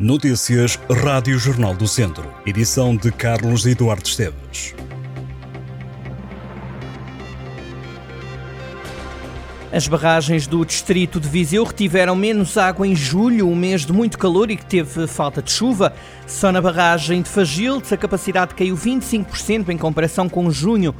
Notícias Rádio Jornal do Centro. Edição de Carlos Eduardo Esteves. As barragens do distrito de Viseu retiveram menos água em julho, um mês de muito calor e que teve falta de chuva. Só na barragem de Fagildes a capacidade caiu 25% em comparação com junho.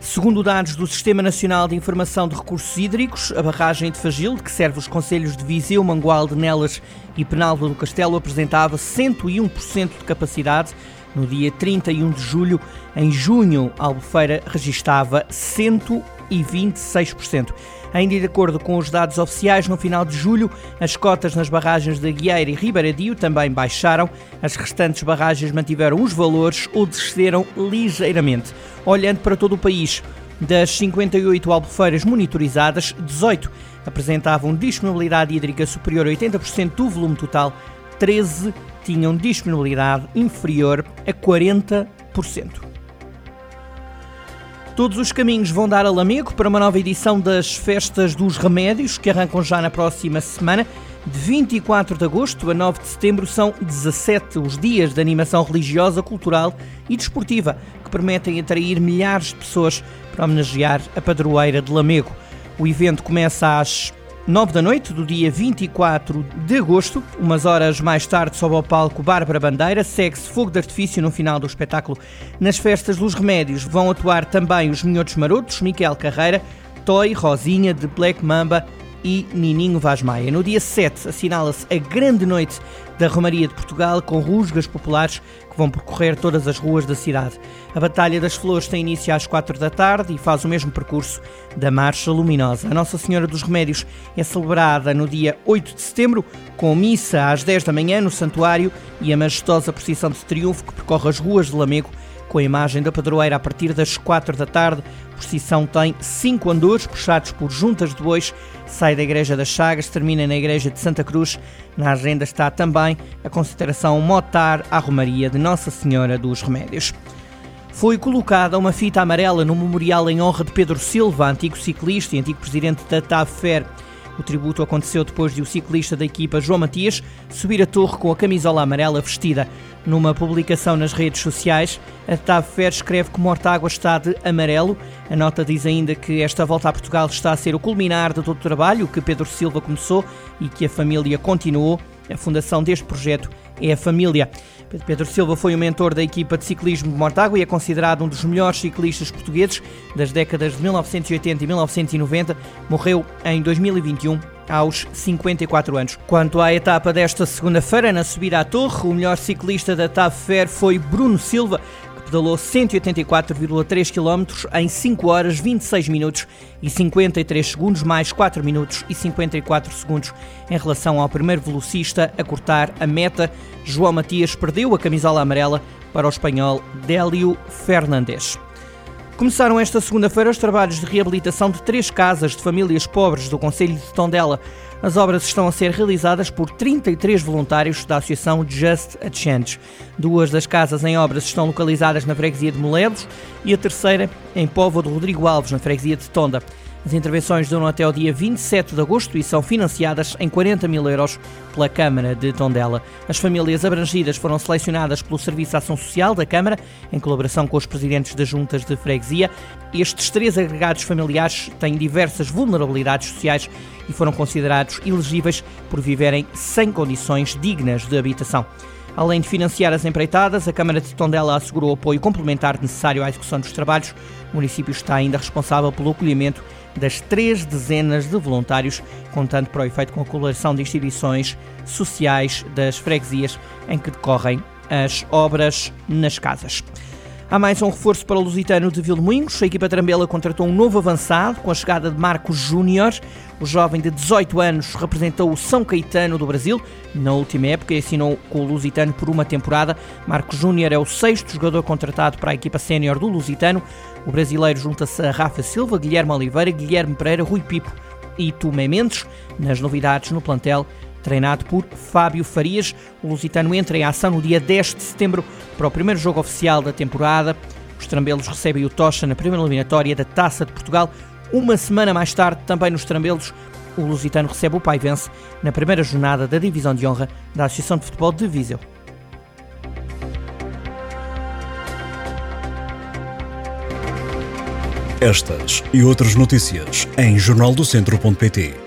Segundo dados do Sistema Nacional de Informação de Recursos Hídricos, a barragem de Fagilde, que serve os concelhos de Viseu, Mangualde, Nelas e Penalva do Castelo, apresentava 101% de capacidade no dia 31 de julho. Em junho, a Albufeira registava 126%. Ainda de acordo com os dados oficiais, no final de julho, as cotas nas barragens de Guieira e Ribaradio também baixaram. As restantes barragens mantiveram os valores ou desceram ligeiramente. Olhando para todo o país, das 58 albufeiras monitorizadas, 18 apresentavam disponibilidade hídrica superior a 80% do volume total, 13 tinham disponibilidade inferior a 40%. Todos os caminhos vão dar a Lamego para uma nova edição das Festas dos Remédios, que arrancam já na próxima semana. De 24 de agosto a 9 de setembro são 17 os dias de animação religiosa, cultural e desportiva, que permitem atrair milhares de pessoas para homenagear a padroeira de Lamego. O evento começa às 9 da noite do dia 24 de agosto. Umas horas mais tarde, sobe ao palco Bárbara Bandeira, segue-se fogo de artifício no final do espetáculo. Nas festas dos remédios vão atuar também os Minhotos Marotos, Miquel Carreira, Toy, Rosinha, de Black Mamba e Nininho Vaz Maia. No dia 7 assinala-se a grande noite da Romaria de Portugal com rusgas populares que vão percorrer todas as ruas da cidade. A Batalha das Flores tem início às 4 da tarde e faz o mesmo percurso da Marcha Luminosa. A Nossa Senhora dos Remédios é celebrada no dia 8 de setembro com missa às 10 da manhã no Santuário e a majestosa procissão de triunfo que percorre as ruas de Lamego com a imagem da padroeira a partir das 4 da tarde. A procissão tem cinco andores puxados por juntas de bois, sai da Igreja das Chagas, termina na Igreja de Santa Cruz. Na agenda está também a consideração motar à Romaria de Nossa Senhora dos Remédios. Foi colocada uma fita amarela no memorial em honra de Pedro Silva, antigo ciclista e antigo presidente da TAFER. O tributo aconteceu depois de o ciclista da equipa João Matias subir a torre com a camisola amarela vestida. Numa publicação nas redes sociais, a TAV Fer escreve que Mortágua está de amarelo. A nota diz ainda que esta volta a Portugal está a ser o culminar de todo o trabalho que Pedro Silva começou e que a família continuou. A fundação deste projeto é a família. Pedro Silva foi o mentor da equipa de ciclismo de Mortágua e é considerado um dos melhores ciclistas portugueses das décadas de 1980 e 1990. Morreu em 2021 aos 54 anos. Quanto à etapa desta segunda-feira, na subida à torre, o melhor ciclista da TAV Fair foi Bruno Silva, pedalou 184,3 km em 5 horas 26 minutos e 53 segundos, mais 4 minutos e 54 segundos em relação ao primeiro velocista a cortar a meta. João Matias perdeu a camisola amarela para o espanhol Délio Fernandes. Começaram esta segunda-feira os trabalhos de reabilitação de três casas de famílias pobres do Conselho de Tondela. As obras estão a ser realizadas por 33 voluntários da Associação Just a Change. Duas das casas em obras estão localizadas na freguesia de Moledos e a terceira em Povo de Rodrigo Alves, na freguesia de Tonda. As intervenções duram até o dia 27 de agosto e são financiadas em 40 mil euros pela Câmara de Tondela. As famílias abrangidas foram selecionadas pelo Serviço de Ação Social da Câmara, em colaboração com os presidentes das juntas de freguesia. Estes três agregados familiares têm diversas vulnerabilidades sociais e foram considerados elegíveis por viverem sem condições dignas de habitação. Além de financiar as empreitadas, a Câmara de Tondela assegurou o apoio complementar necessário à execução dos trabalhos. O município está ainda responsável pelo acolhimento das três dezenas de voluntários, contando para o efeito com a colaboração de instituições sociais das freguesias em que decorrem as obras nas casas. Há mais um reforço para o Lusitano de Vilmoinhos. A equipa Trambela contratou um novo avançado com a chegada de Marcos Júnior. O jovem de 18 anos representou o São Caetano do Brasil na última época e assinou com o Lusitano por uma temporada. Marcos Júnior é o sexto jogador contratado para a equipa sénior do Lusitano. O brasileiro junta-se a Rafa Silva, Guilherme Oliveira, Guilherme Pereira, Rui Pipo e Tomé Mendes. Nas novidades no plantel, treinado por Fábio Farias. O lusitano entra em ação no dia 10 de setembro para o primeiro jogo oficial da temporada. Os trambelos recebem o Tocha na primeira eliminatória da Taça de Portugal. Uma semana mais tarde, também nos trambelos, o lusitano recebe o Paivense na primeira jornada da Divisão de Honra da Associação de Futebol de Viseu. Estas e outras notícias em jornaldocentro.pt.